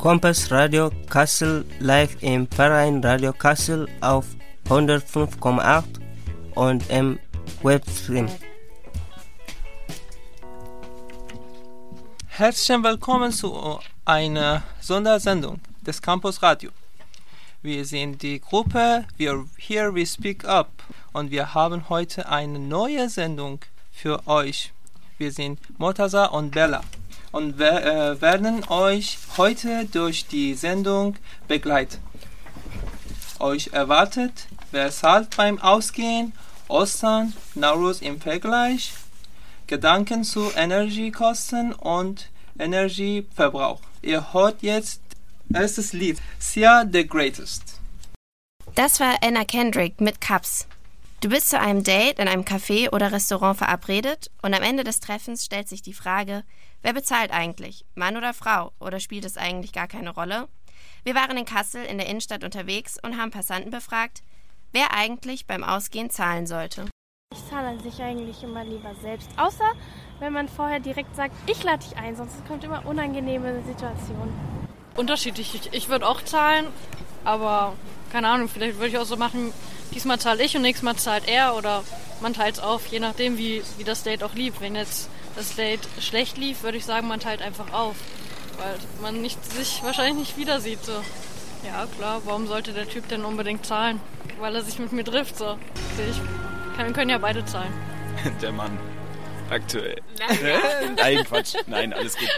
Kompass Radio Kassel live im Verein Radio Kassel auf 105,8 und im Webstream. Herzlich willkommen zu einer Sondersendung des Campus Radio. Wir sind die Gruppe Wir Here We Speak Up und wir haben heute eine neue Sendung für euch. Wir sind Mortaza und Bella und äh, werden euch heute durch die Sendung begleiten. Euch erwartet Versalt beim Ausgehen, Ostern, Nauruz im Vergleich, Gedanken zu Energiekosten und Energieverbrauch. Ihr hört jetzt erstes Lied, Sia the Greatest. Das war Anna Kendrick mit Cups. Du bist zu einem Date in einem Café oder Restaurant verabredet und am Ende des Treffens stellt sich die Frage, wer bezahlt eigentlich, Mann oder Frau, oder spielt es eigentlich gar keine Rolle? Wir waren in Kassel in der Innenstadt unterwegs und haben Passanten befragt, wer eigentlich beim Ausgehen zahlen sollte. Ich zahle an sich eigentlich immer lieber selbst, außer wenn man vorher direkt sagt, ich lade dich ein, sonst kommt immer unangenehme Situationen. Unterschiedlich. Ich, ich würde auch zahlen, aber keine Ahnung, vielleicht würde ich auch so machen, diesmal zahle ich und nächstes Mal zahlt er oder man teilt es auf, je nachdem, wie, wie das Date auch lief. Wenn jetzt das Date schlecht lief, würde ich sagen, man teilt einfach auf, weil man nicht, sich wahrscheinlich nicht wieder sieht. So. Ja, klar, warum sollte der Typ denn unbedingt zahlen? Weil er sich mit mir trifft, so. Ich kann, können ja beide zahlen. Der Mann. Aktuell. Nein, Quatsch. Nein, alles gut.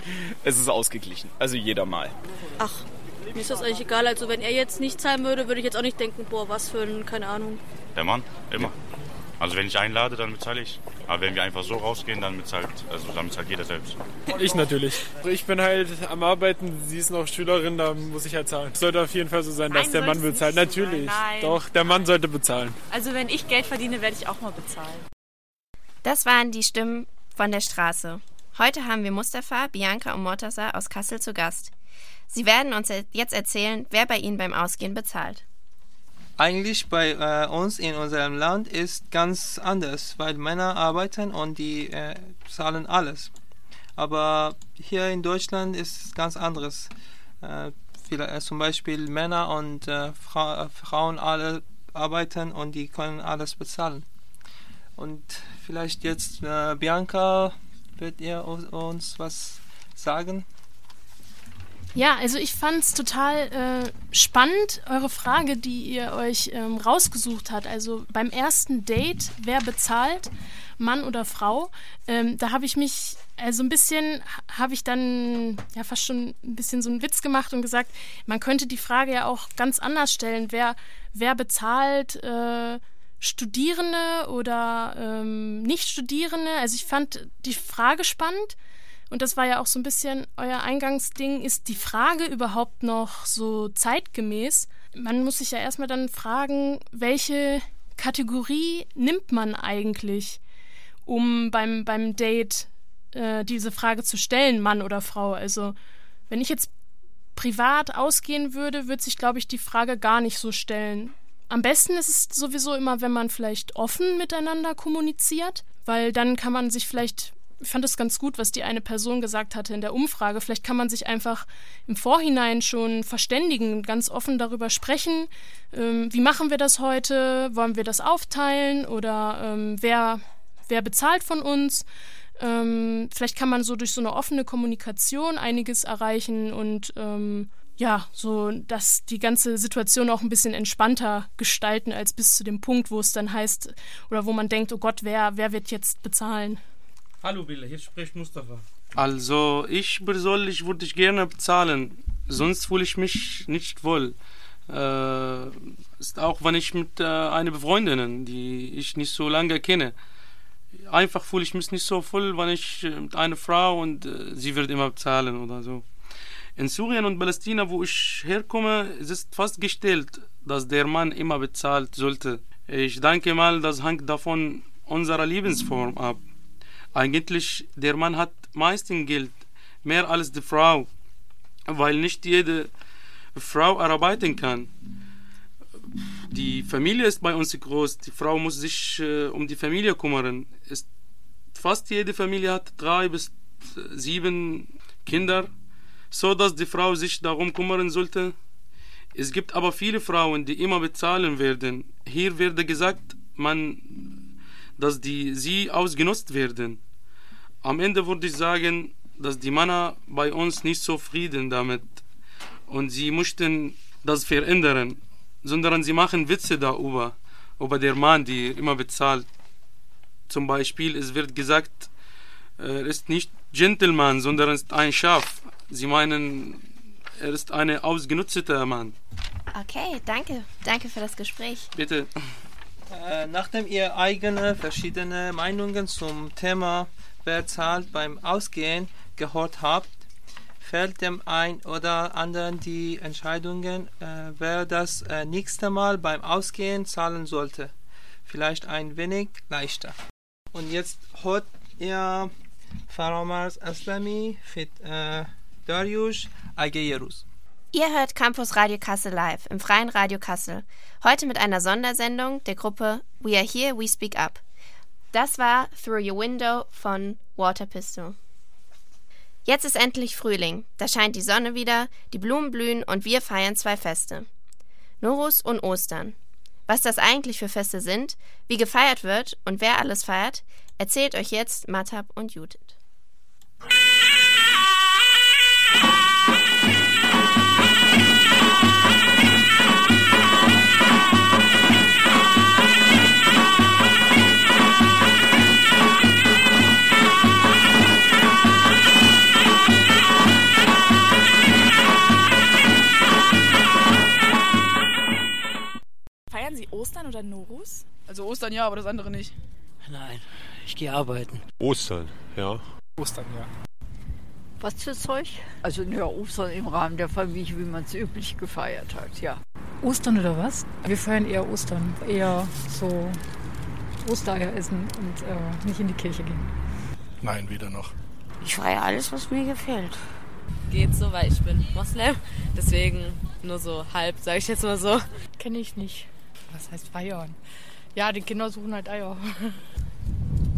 Es ist ausgeglichen. Also jeder mal. Ach, mir ist das eigentlich egal. Also wenn er jetzt nicht zahlen würde, würde ich jetzt auch nicht denken, boah, was für ein, keine Ahnung. Der Mann, immer. Also wenn ich einlade, dann bezahle ich. Aber wenn wir einfach so rausgehen, dann bezahlt, also dann bezahlt jeder selbst. Ich natürlich. Ich bin halt am Arbeiten, sie ist noch Schülerin, da muss ich halt zahlen. Es sollte auf jeden Fall so sein, dass Nein, der Mann bezahlt. so Natürlich. Nein. Doch, der Mann sollte bezahlen. Also wenn ich Geld verdiene, werde ich auch mal bezahlen. Das waren die Stimmen von der Straße. Heute haben wir Mustafa, Bianca und Mortaza aus Kassel zu Gast. Sie werden uns jetzt erzählen, wer bei ihnen beim Ausgehen bezahlt. Eigentlich bei äh, uns in unserem Land ist ganz anders, weil Männer arbeiten und die äh, zahlen alles. Aber hier in Deutschland ist es ganz anderes. Äh, viele, äh, zum Beispiel Männer und äh, Fra äh, Frauen alle arbeiten und die können alles bezahlen. Und vielleicht jetzt Bianca, wird ihr uns was sagen? Ja, also ich fand es total äh, spannend, eure Frage, die ihr euch ähm, rausgesucht habt. Also beim ersten Date, wer bezahlt, Mann oder Frau? Ähm, da habe ich mich, also ein bisschen, habe ich dann ja fast schon ein bisschen so einen Witz gemacht und gesagt, man könnte die Frage ja auch ganz anders stellen. Wer, wer bezahlt äh, Studierende oder ähm, Nicht-Studierende? Also ich fand die Frage spannend. Und das war ja auch so ein bisschen euer Eingangsding. Ist die Frage überhaupt noch so zeitgemäß? Man muss sich ja erstmal dann fragen, welche Kategorie nimmt man eigentlich, um beim, beim Date äh, diese Frage zu stellen, Mann oder Frau? Also, wenn ich jetzt privat ausgehen würde, würde sich, glaube ich, die Frage gar nicht so stellen. Am besten ist es sowieso immer, wenn man vielleicht offen miteinander kommuniziert, weil dann kann man sich vielleicht ich fand es ganz gut, was die eine Person gesagt hatte in der Umfrage. Vielleicht kann man sich einfach im Vorhinein schon verständigen, ganz offen darüber sprechen. Ähm, wie machen wir das heute? Wollen wir das aufteilen? Oder ähm, wer, wer bezahlt von uns? Ähm, vielleicht kann man so durch so eine offene Kommunikation einiges erreichen und ähm, ja, so dass die ganze Situation auch ein bisschen entspannter gestalten als bis zu dem Punkt, wo es dann heißt oder wo man denkt, oh Gott, wer, wer wird jetzt bezahlen? Hallo Billa, hier spricht Mustafa. Also, ich persönlich würde ich gerne bezahlen, sonst fühle ich mich nicht wohl. Äh, ist auch, wenn ich mit äh, einer Befreundin, die ich nicht so lange kenne, einfach fühle ich mich nicht so voll, wenn ich äh, mit einer Frau und äh, sie wird immer bezahlen oder so. In Syrien und Palästina, wo ich herkomme, ist fast gestellt, dass der Mann immer bezahlt sollte. Ich denke mal, das hängt davon unserer Lebensform ab. Eigentlich, der Mann hat meistens Geld, mehr als die Frau, weil nicht jede Frau arbeiten kann. Die Familie ist bei uns groß, die Frau muss sich äh, um die Familie kümmern. Ist, fast jede Familie hat drei bis sieben Kinder. so dass die Frau sich darum kümmern sollte? Es gibt aber viele Frauen, die immer bezahlen werden. Hier wird gesagt, man, dass die, sie ausgenutzt werden. Am Ende würde ich sagen, dass die Männer bei uns nicht zufrieden damit und sie möchten das verändern, sondern sie machen Witze darüber, über der Mann, die immer bezahlt. Zum Beispiel, es wird gesagt, er ist nicht Gentleman, sondern ist ein Schaf. Sie meinen, er ist ein ausgenutzter Mann. Okay, danke. Danke für das Gespräch. Bitte. Äh, nachdem ihr eigene verschiedene Meinungen zum Thema Wer zahlt beim Ausgehen gehört habt, fällt dem ein oder anderen die Entscheidungen, äh, wer das äh, nächste Mal beim Ausgehen zahlen sollte. Vielleicht ein wenig leichter. Und jetzt hört ihr Faramars Aslami fit äh, Dariush Ageyerus. Ihr hört Campus Radio Kassel live im Freien Radio Kassel. Heute mit einer Sondersendung der Gruppe We Are Here, We Speak Up. Das war Through Your Window von Water Pistol. Jetzt ist endlich Frühling. Da scheint die Sonne wieder, die Blumen blühen und wir feiern zwei Feste. Norus und Ostern. Was das eigentlich für Feste sind, wie gefeiert wird und wer alles feiert, erzählt euch jetzt Matab und Judith. Also Ostern ja, aber das andere nicht. Nein, ich gehe arbeiten. Ostern, ja. Ostern, ja. Was für Zeug? Also ja, Ostern im Rahmen der Familie, wie man es üblich gefeiert hat, ja. Ostern oder was? Wir feiern eher Ostern. Eher so Ostereier essen und äh, nicht in die Kirche gehen. Nein, weder noch. Ich feiere alles, was mir gefällt. Geht so, weil ich bin Moslem. Deswegen nur so halb, sage ich jetzt mal so. Kenne ich nicht. Was heißt feiern? Ja, die Kinder suchen halt Eier.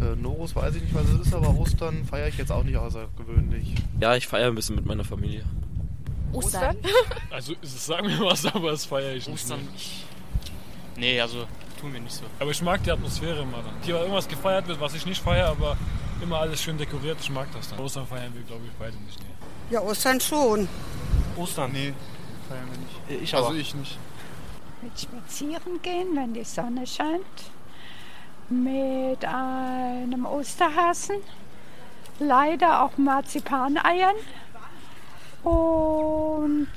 Äh, Norus weiß ich nicht, was es ist, aber Ostern feiere ich jetzt auch nicht außergewöhnlich. Ja, ich feiere ein bisschen mit meiner Familie. Ostern? Also sagen wir was, aber das feiere ich Ostern, nicht. ich. Nee, also tun wir nicht so. Aber ich mag die Atmosphäre immer dann. Hier irgendwas gefeiert wird, was ich nicht feiere, aber immer alles schön dekoriert, ich mag das dann. Ostern feiern wir, glaube ich, beide nicht. Nee. Ja, Ostern schon. Ostern? Nee, feiern wir nicht. Ich also aber. ich nicht. Mit spazieren gehen, wenn die Sonne scheint. Mit einem Osterhasen. Leider auch Marzipaneiern. Und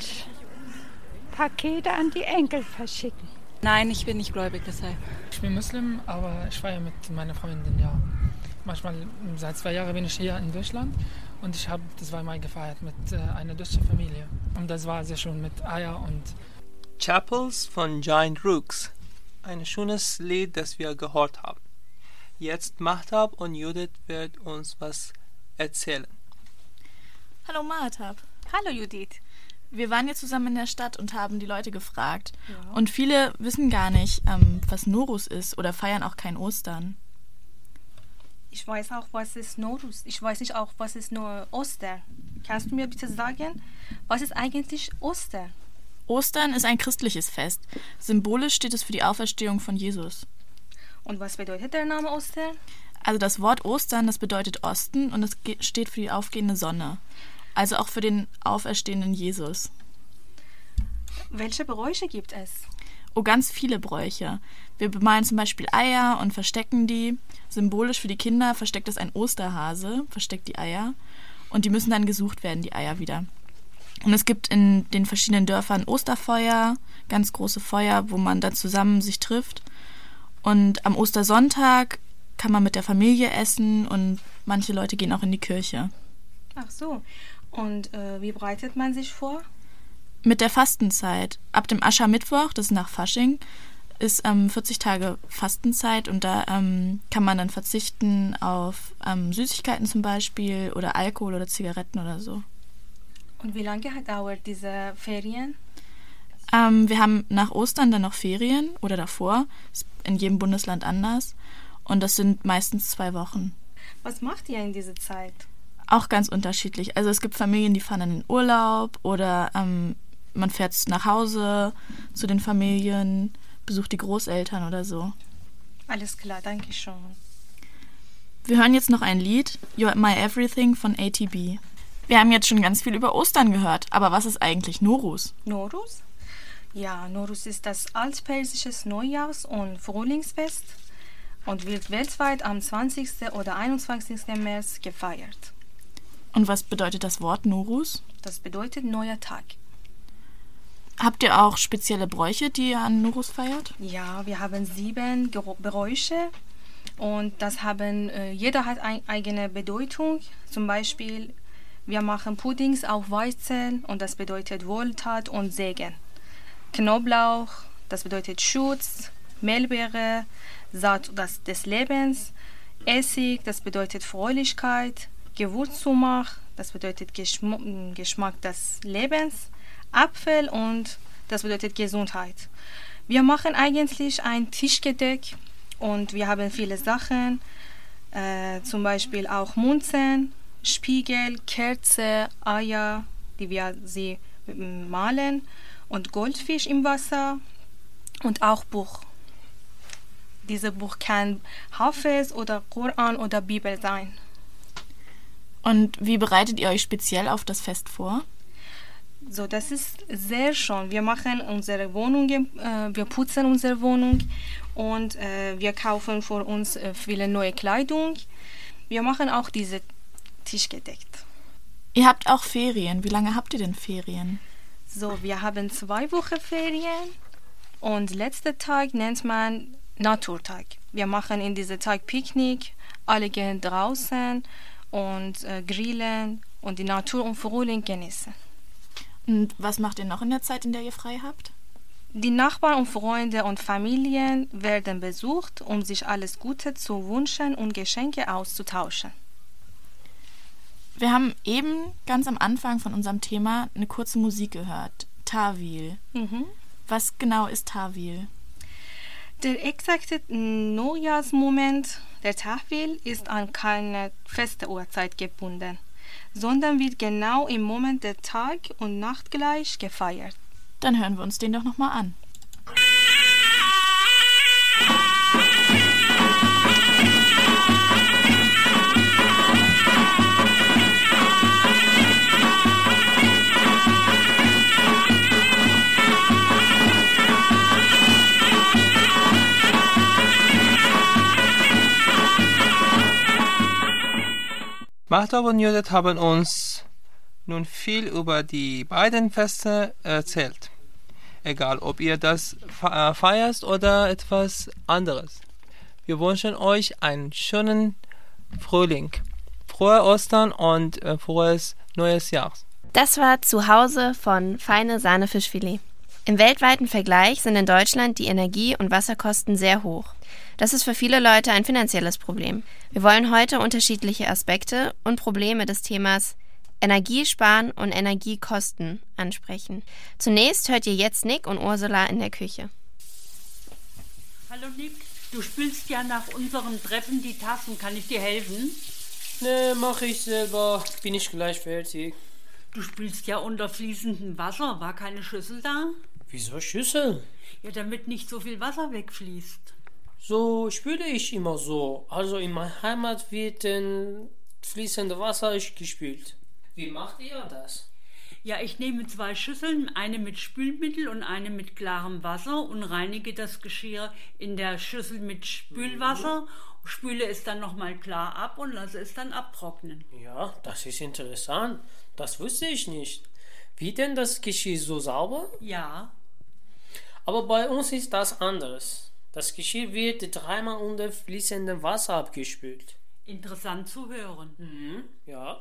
Pakete an die Enkel verschicken. Nein, ich bin nicht gläubig, deshalb. Ich bin Muslim, aber ich feiere mit meiner Freundin, ja. Manchmal, seit zwei Jahren bin ich hier in Deutschland und ich habe das zweimal gefeiert mit äh, einer deutschen Familie. Und das war sehr schön mit Eier und Chapels von Giant Rooks. Ein schönes Lied, das wir gehört haben. Jetzt Mahtab und Judith wird uns was erzählen. Hallo Mahatab. Hallo Judith. Wir waren jetzt zusammen in der Stadt und haben die Leute gefragt. Ja. Und viele wissen gar nicht, ähm, was Norus ist oder feiern auch kein Ostern. Ich weiß auch, was ist Norus. Ich weiß nicht auch, was ist nur Oster. Kannst du mir bitte sagen, was ist eigentlich Oster? Ostern ist ein christliches Fest. Symbolisch steht es für die Auferstehung von Jesus. Und was bedeutet der Name Oster? Also das Wort Ostern, das bedeutet Osten und es steht für die aufgehende Sonne. Also auch für den auferstehenden Jesus. Welche Bräuche gibt es? Oh, ganz viele Bräuche. Wir bemalen zum Beispiel Eier und verstecken die. Symbolisch für die Kinder versteckt es ein Osterhase, versteckt die Eier. Und die müssen dann gesucht werden, die Eier wieder. Und es gibt in den verschiedenen Dörfern Osterfeuer, ganz große Feuer, wo man dann zusammen sich trifft. Und am Ostersonntag kann man mit der Familie essen und manche Leute gehen auch in die Kirche. Ach so. Und äh, wie bereitet man sich vor? Mit der Fastenzeit. Ab dem Aschermittwoch, das ist nach Fasching, ist ähm, 40 Tage Fastenzeit und da ähm, kann man dann verzichten auf ähm, Süßigkeiten zum Beispiel oder Alkohol oder Zigaretten oder so. Und wie lange dauert diese Ferien? Ähm, wir haben nach Ostern dann noch Ferien oder davor. Ist in jedem Bundesland anders. Und das sind meistens zwei Wochen. Was macht ihr in dieser Zeit? Auch ganz unterschiedlich. Also es gibt Familien, die fahren in den Urlaub oder ähm, man fährt nach Hause zu den Familien, besucht die Großeltern oder so. Alles klar, danke schon. Wir hören jetzt noch ein Lied, You're My Everything von ATB. Wir haben jetzt schon ganz viel über Ostern gehört, aber was ist eigentlich Norus? Norus? Ja, Norus ist das altpersische Neujahrs- und Frühlingsfest und wird weltweit am 20. oder 21. März gefeiert. Und was bedeutet das Wort Norus? Das bedeutet neuer Tag. Habt ihr auch spezielle Bräuche, die ihr an Norus feiert? Ja, wir haben sieben Bräuche und das haben, äh, jeder hat eine eigene Bedeutung. Zum Beispiel, wir machen Puddings auf Weizen und das bedeutet Wohltat und Segen. Knoblauch, das bedeutet Schutz, Mehlbeere, Saat des Lebens, Essig, das bedeutet Fröhlichkeit, Gewürzsumach, das bedeutet Geschm Geschmack des Lebens, Apfel und das bedeutet Gesundheit. Wir machen eigentlich ein Tischgedeck und wir haben viele Sachen, äh, zum Beispiel auch Munzen, Spiegel, Kerze, Eier, die wir sie malen und Goldfisch im Wasser und auch Buch. Dieses Buch kann Hafiz oder Koran oder Bibel sein. Und wie bereitet ihr euch speziell auf das Fest vor? So, das ist sehr schön. Wir machen unsere Wohnung, äh, wir putzen unsere Wohnung und äh, wir kaufen für uns äh, viele neue Kleidung. Wir machen auch diese Tisch gedeckt. Ihr habt auch Ferien. Wie lange habt ihr denn Ferien? So, wir haben zwei Wochen Ferien und letzter Tag nennt man Naturtag. Wir machen in diesem Tag Picknick, alle gehen draußen und äh, grillen und die Natur und Frühling genießen. Und was macht ihr noch in der Zeit, in der ihr frei habt? Die Nachbarn und Freunde und Familien werden besucht, um sich alles Gute zu wünschen und Geschenke auszutauschen. Wir haben eben ganz am Anfang von unserem Thema eine kurze Musik gehört. Tawil. Mhm. Was genau ist Tawil? Der exakte Neujahrsmoment der Tawil ist an keine feste Uhrzeit gebunden, sondern wird genau im Moment der Tag- und Nachtgleich gefeiert. Dann hören wir uns den doch nochmal an. Martha und Judith haben uns nun viel über die beiden Feste erzählt. Egal, ob ihr das äh, feiert oder etwas anderes. Wir wünschen euch einen schönen Frühling, frohe Ostern und äh, frohes neues Jahr. Das war Zuhause von Feine Sahnefischfilet. Im weltweiten Vergleich sind in Deutschland die Energie- und Wasserkosten sehr hoch. Das ist für viele Leute ein finanzielles Problem. Wir wollen heute unterschiedliche Aspekte und Probleme des Themas Energiesparen und Energiekosten ansprechen. Zunächst hört ihr jetzt Nick und Ursula in der Küche. Hallo Nick, du spülst ja nach unserem Treffen die Tassen. Kann ich dir helfen? Nee, mach ich selber. Bin ich gleich fertig. Du spülst ja unter fließendem Wasser. War keine Schüssel da? Wieso Schüssel? Ja, damit nicht so viel Wasser wegfließt. So spüle ich immer so. Also in meiner Heimat wird ein fließende Wasser gespült. Wie macht ihr das? Ja, ich nehme zwei Schüsseln, eine mit Spülmittel und eine mit klarem Wasser und reinige das Geschirr in der Schüssel mit Spülwasser, spüle es dann nochmal klar ab und lasse es dann abtrocknen. Ja, das ist interessant. Das wusste ich nicht. Wie denn das Geschirr so sauber? Ja. Aber bei uns ist das anders. Das Geschirr wird dreimal unter fließendem Wasser abgespült. Interessant zu hören. Mhm, ja.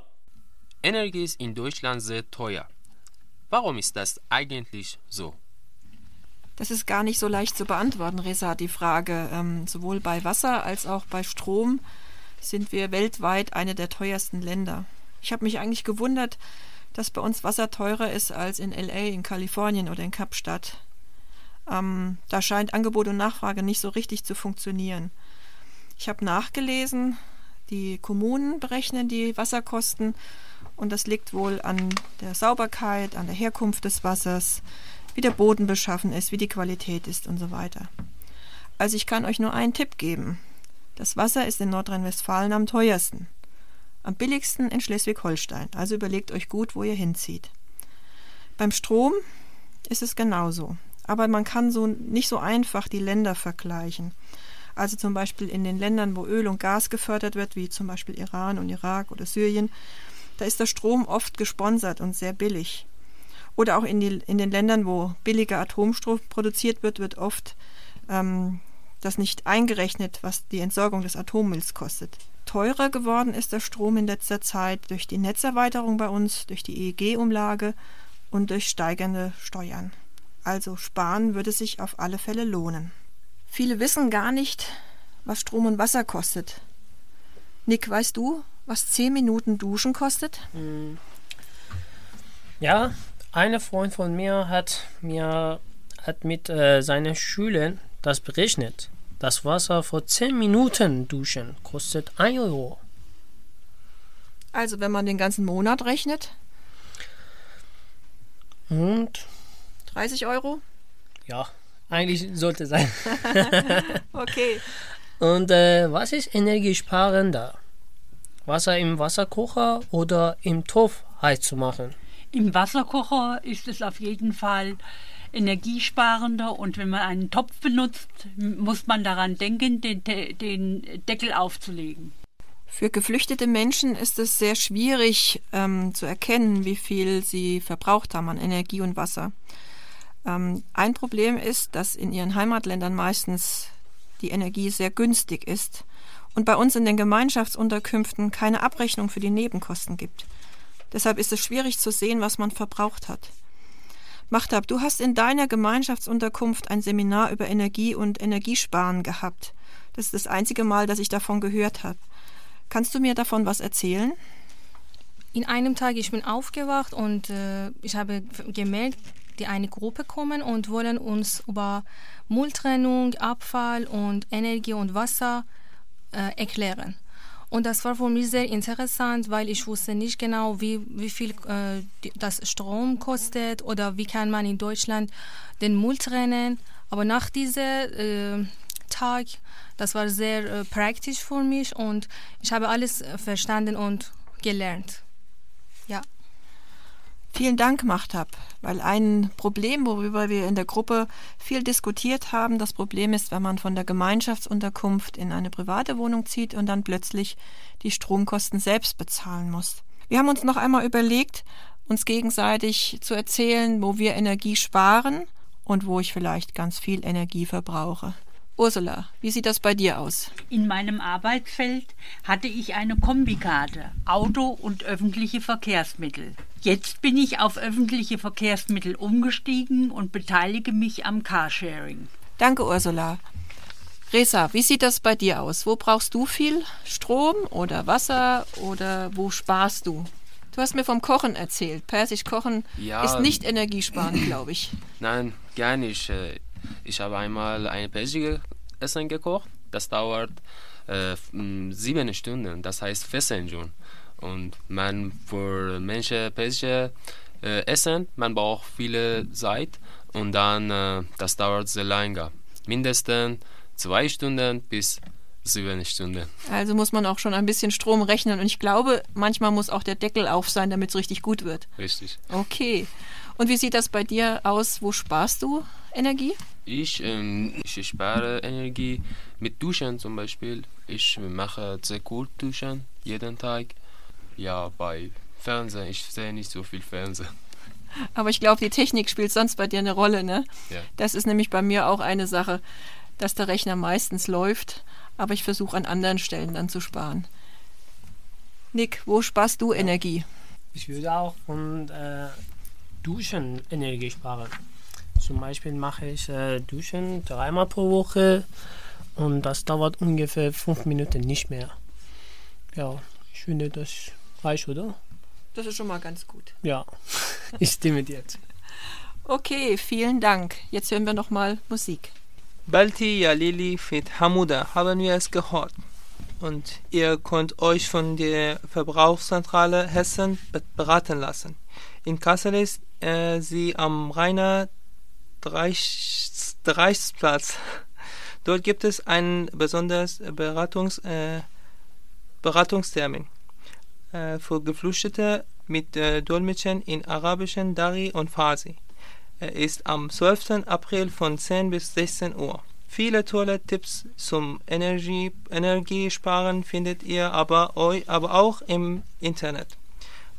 Energie ist in Deutschland sehr teuer. Warum ist das eigentlich so? Das ist gar nicht so leicht zu beantworten, Resa, die Frage. Ähm, sowohl bei Wasser als auch bei Strom sind wir weltweit eine der teuersten Länder. Ich habe mich eigentlich gewundert, dass bei uns Wasser teurer ist als in LA, in Kalifornien oder in Kapstadt. Ähm, da scheint Angebot und Nachfrage nicht so richtig zu funktionieren. Ich habe nachgelesen, Die Kommunen berechnen die Wasserkosten und das liegt wohl an der Sauberkeit, an der Herkunft des Wassers, wie der Boden beschaffen ist, wie die Qualität ist und so weiter. Also ich kann euch nur einen Tipp geben. Das Wasser ist in Nordrhein-Westfalen am teuersten. Am billigsten in Schleswig-Holstein. Also überlegt euch gut, wo ihr hinzieht. Beim Strom ist es genauso. Aber man kann so nicht so einfach die Länder vergleichen. Also zum Beispiel in den Ländern, wo Öl und Gas gefördert wird, wie zum Beispiel Iran und Irak oder Syrien, da ist der Strom oft gesponsert und sehr billig. Oder auch in, die, in den Ländern, wo billiger Atomstrom produziert wird, wird oft ähm, das nicht eingerechnet, was die Entsorgung des Atommülls kostet. Teurer geworden ist der Strom in letzter Zeit durch die Netzerweiterung bei uns, durch die EEG-Umlage und durch steigende Steuern. Also sparen würde sich auf alle Fälle lohnen. Viele wissen gar nicht, was Strom und Wasser kostet. Nick, weißt du, was 10 Minuten Duschen kostet? Hm. Ja, ein Freund von mir hat mir hat mit äh, seinen Schülern das berechnet. Das Wasser vor 10 Minuten duschen kostet 1 Euro. Also wenn man den ganzen Monat rechnet? Und? 30 Euro? Ja, eigentlich sollte sein. okay. Und äh, was ist energiesparender? Wasser im Wasserkocher oder im Topf heiß zu machen? Im Wasserkocher ist es auf jeden Fall energiesparender und wenn man einen Topf benutzt, muss man daran denken, den, den Deckel aufzulegen. Für geflüchtete Menschen ist es sehr schwierig ähm, zu erkennen, wie viel sie verbraucht haben an Energie und Wasser. Ähm, ein Problem ist, dass in ihren Heimatländern meistens die Energie sehr günstig ist und bei uns in den Gemeinschaftsunterkünften keine Abrechnung für die Nebenkosten gibt. Deshalb ist es schwierig zu sehen, was man verbraucht hat. Machtab, du hast in deiner Gemeinschaftsunterkunft ein Seminar über Energie und Energiesparen gehabt. Das ist das einzige Mal, dass ich davon gehört habe. Kannst du mir davon was erzählen? In einem Tag ich bin aufgewacht und äh, ich habe gemerkt, die eine Gruppe kommen und wollen uns über Mülltrennung, Abfall und Energie und Wasser äh, erklären. Und das war für mich sehr interessant, weil ich wusste nicht genau, wie, wie viel äh, das Strom kostet oder wie kann man in Deutschland den Müll trennen. Aber nach diesem äh, Tag, das war sehr äh, praktisch für mich und ich habe alles äh, verstanden und gelernt. Ja. Vielen Dank, Machtab, weil ein Problem, worüber wir in der Gruppe viel diskutiert haben, das Problem ist, wenn man von der Gemeinschaftsunterkunft in eine private Wohnung zieht und dann plötzlich die Stromkosten selbst bezahlen muss. Wir haben uns noch einmal überlegt, uns gegenseitig zu erzählen, wo wir Energie sparen und wo ich vielleicht ganz viel Energie verbrauche. Ursula, wie sieht das bei dir aus? In meinem Arbeitsfeld hatte ich eine Kombikarte, Auto und öffentliche Verkehrsmittel. Jetzt bin ich auf öffentliche Verkehrsmittel umgestiegen und beteilige mich am Carsharing. Danke, Ursula. Resa, wie sieht das bei dir aus? Wo brauchst du viel Strom oder Wasser oder wo sparst du? Du hast mir vom Kochen erzählt. Persisch kochen ja, ist nicht energiesparend, glaube ich. Nein, gar nicht. Ich habe einmal ein persisches Essen gekocht. Das dauert äh, sieben Stunden. Das heißt Fessenjun. Und man für Menschen persische äh, Essen, man braucht viele Zeit und dann äh, das dauert sehr lange. Mindestens zwei Stunden bis sieben Stunden. Also muss man auch schon ein bisschen Strom rechnen und ich glaube, manchmal muss auch der Deckel auf sein, damit es richtig gut wird. Richtig. Okay. Und wie sieht das bei dir aus? Wo sparst du Energie? Ich, ähm, ich spare Energie mit Duschen zum Beispiel. Ich mache sehr gut Duschen jeden Tag. Ja, bei Fernsehen, ich sehe nicht so viel Fernsehen. Aber ich glaube, die Technik spielt sonst bei dir eine Rolle, ne? Ja. Das ist nämlich bei mir auch eine Sache, dass der Rechner meistens läuft, aber ich versuche an anderen Stellen dann zu sparen. Nick, wo sparst du Energie? Ich würde auch von äh, Duschen Energie sparen. Zum Beispiel mache ich äh, Duschen dreimal pro Woche und das dauert ungefähr fünf Minuten nicht mehr. Ja, ich finde, das reicht, oder? Das ist schon mal ganz gut. Ja, ich stimme dir zu. Okay, vielen Dank. Jetzt hören wir noch mal Musik. Balti ya Lili fit Hamuda haben wir es gehört. und ihr könnt euch von der Verbrauchszentrale Hessen beraten lassen. In Kassel ist äh, sie am Rainer Dreichsplatz. Dort gibt es einen besonders Beratungs, äh, Beratungstermin äh, für Geflüchtete mit äh, Dolmetschen in Arabischen, Dari und Farsi. Er ist am 12. April von 10 bis 16 Uhr. Viele tolle Tipps zum Energie, Energiesparen findet ihr aber, aber auch im Internet.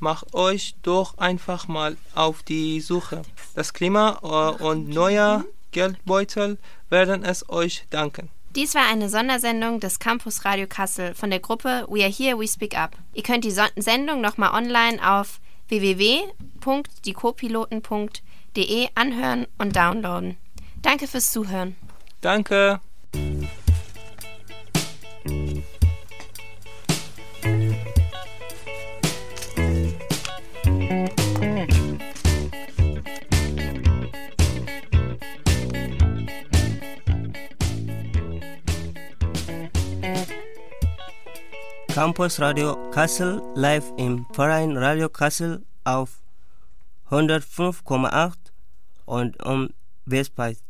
Macht euch doch einfach mal auf die Suche. Das Klima äh, und neuer Geldbeutel werden es euch danken. Dies war eine Sondersendung des Campus Radio Kassel von der Gruppe We Are Here, We Speak Up. Ihr könnt die Sendung nochmal online auf www.diecopiloten.de anhören und downloaden. Danke fürs Zuhören. Danke. Campus Radio Kassel live im Verein Radio Kassel auf 105,8 und um Westpeiz.